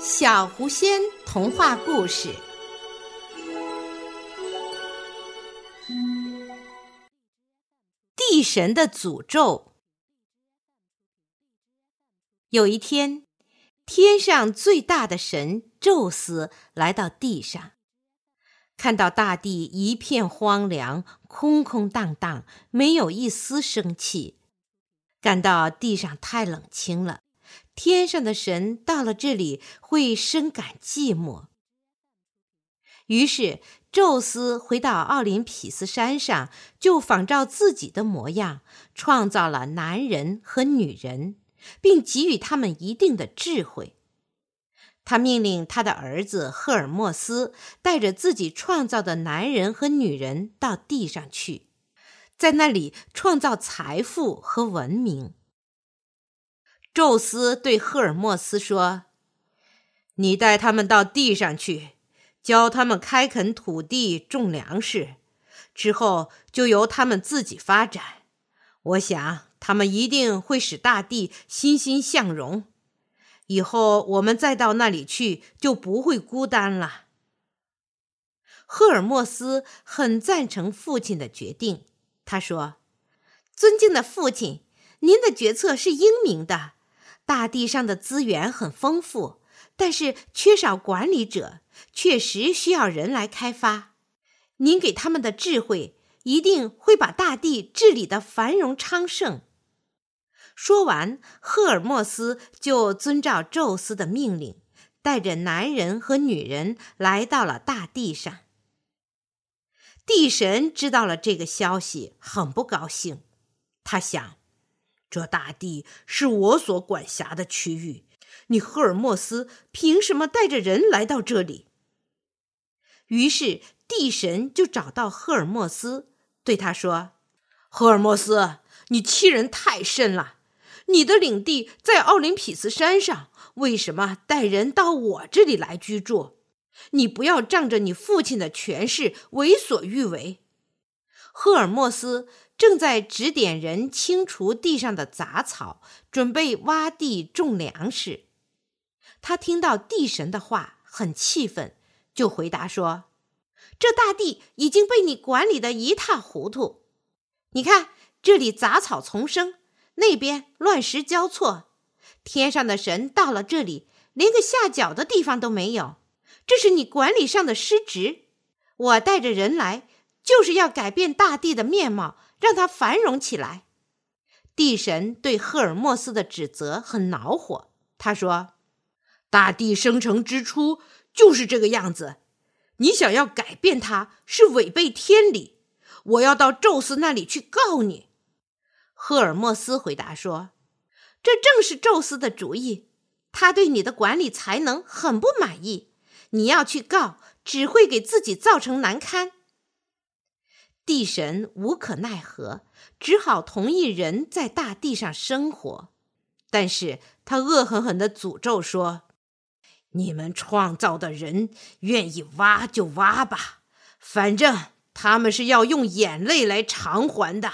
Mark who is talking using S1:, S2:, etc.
S1: 小狐仙童话故事：地神的诅咒。有一天，天上最大的神宙斯来到地上，看到大地一片荒凉，空空荡荡，没有一丝生气，感到地上太冷清了。天上的神到了这里会深感寂寞，于是宙斯回到奥林匹斯山上，就仿照自己的模样创造了男人和女人，并给予他们一定的智慧。他命令他的儿子赫尔墨斯带着自己创造的男人和女人到地上去，在那里创造财富和文明。宙斯对赫尔墨斯说：“你带他们到地上去，教他们开垦土地、种粮食，之后就由他们自己发展。我想他们一定会使大地欣欣向荣。以后我们再到那里去，就不会孤单了。”赫尔墨斯很赞成父亲的决定。他说：“尊敬的父亲，您的决策是英明的。”大地上的资源很丰富，但是缺少管理者，确实需要人来开发。您给他们的智慧，一定会把大地治理的繁荣昌盛。说完，赫尔墨斯就遵照宙斯的命令，带着男人和女人来到了大地上。地神知道了这个消息，很不高兴，他想。这大地是我所管辖的区域，你赫尔墨斯凭什么带着人来到这里？于是地神就找到赫尔墨斯，对他说：“赫尔墨斯，你欺人太甚了！你的领地在奥林匹斯山上，为什么带人到我这里来居住？你不要仗着你父亲的权势为所欲为。”赫尔墨斯。正在指点人清除地上的杂草，准备挖地种粮食。他听到地神的话，很气愤，就回答说：“这大地已经被你管理的一塌糊涂。你看，这里杂草丛生，那边乱石交错。天上的神到了这里，连个下脚的地方都没有。这是你管理上的失职。我带着人来，就是要改变大地的面貌。”让他繁荣起来。地神对赫尔墨斯的指责很恼火，他说：“大地生成之初就是这个样子，你想要改变它是违背天理。我要到宙斯那里去告你。”赫尔墨斯回答说：“这正是宙斯的主意，他对你的管理才能很不满意。你要去告，只会给自己造成难堪。”地神无可奈何，只好同意人在大地上生活，但是他恶狠狠地诅咒说：“你们创造的人愿意挖就挖吧，反正他们是要用眼泪来偿还的。”